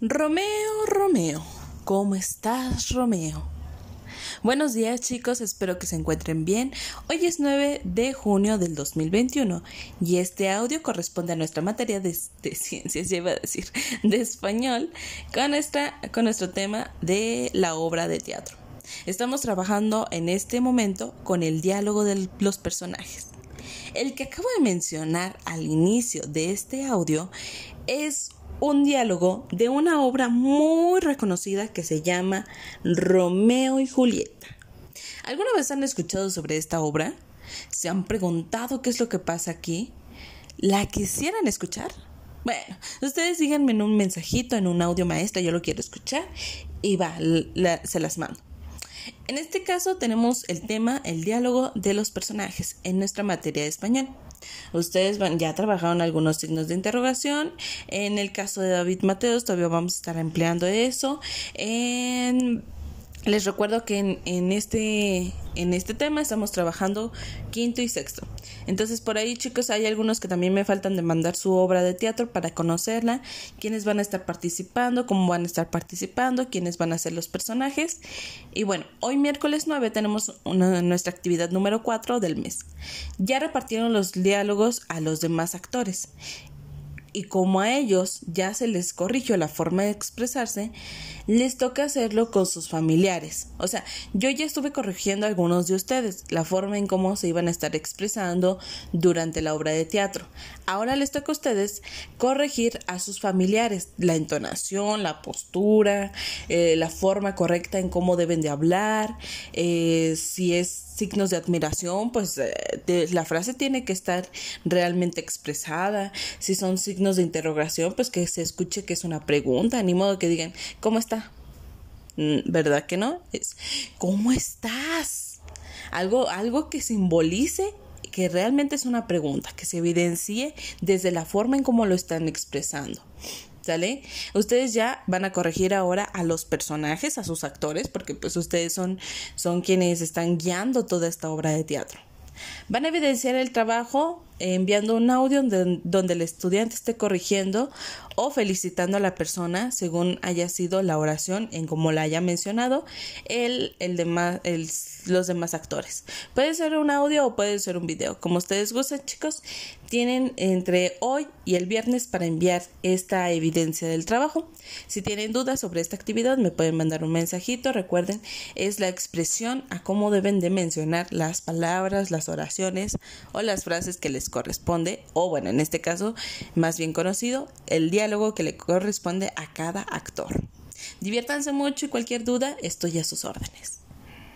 Romeo, Romeo, ¿cómo estás, Romeo? Buenos días chicos, espero que se encuentren bien. Hoy es 9 de junio del 2021 y este audio corresponde a nuestra materia de, ciencias, ya iba a decir, de español, con, con nuestro tema de la obra de teatro. Estamos trabajando en este momento con el diálogo de los personajes. El que acabo de mencionar al inicio de este audio es un diálogo de una obra muy reconocida que se llama Romeo y Julieta. ¿Alguna vez han escuchado sobre esta obra? ¿Se han preguntado qué es lo que pasa aquí? ¿La quisieran escuchar? Bueno, ustedes díganme en un mensajito, en un audio maestra, yo lo quiero escuchar y va, se las mando. En este caso tenemos el tema, el diálogo de los personajes en nuestra materia de español. Ustedes ya trabajaron algunos signos de interrogación. En el caso de David Mateos todavía vamos a estar empleando eso. Les recuerdo que en, este, en este tema estamos trabajando quinto y sexto. Entonces por ahí chicos hay algunos que también me faltan de mandar su obra de teatro para conocerla, quiénes van a estar participando, cómo van a estar participando, quiénes van a ser los personajes. Y bueno, hoy miércoles 9 tenemos nuestra actividad número 4 del mes. Ya repartieron los diálogos a los demás actores y como a ellos ya se les corrigió la forma de expresarse, les toca hacerlo con sus familiares. O sea, yo ya estuve corrigiendo a algunos de ustedes la forma en cómo se iban a estar expresando durante la obra de teatro. Ahora les toca a ustedes corregir a sus familiares la entonación, la postura, eh, la forma correcta en cómo deben de hablar, eh, si es signos de admiración, pues eh, la frase tiene que estar realmente expresada. Si son signos de interrogación, pues que se escuche que es una pregunta, ni modo que digan, ¿cómo está? Mm, ¿Verdad que no? Es, ¿cómo estás? Algo, algo que simbolice que realmente es una pregunta, que se evidencie desde la forma en cómo lo están expresando. ¿Sale? Ustedes ya van a corregir ahora a los personajes, a sus actores, porque pues ustedes son, son quienes están guiando toda esta obra de teatro. Van a evidenciar el trabajo enviando un audio donde, el estudiante esté corrigiendo o felicitando a la persona según haya sido la oración en como la haya mencionado el, los demás actores. Puede ser un audio o puede ser un video. Como ustedes gusten, chicos, tienen entre hoy y el viernes para enviar esta evidencia del trabajo. Si tienen dudas sobre esta actividad, me pueden mandar un mensajito. Recuerden, es la expresión a cómo deben de mencionar las palabras, las oraciones o las frases que les corresponde, o bueno, en este caso, más bien conocido, el diálogo que le corresponde a cada actor. Diviértanse mucho y cualquier duda, estoy a sus órdenes.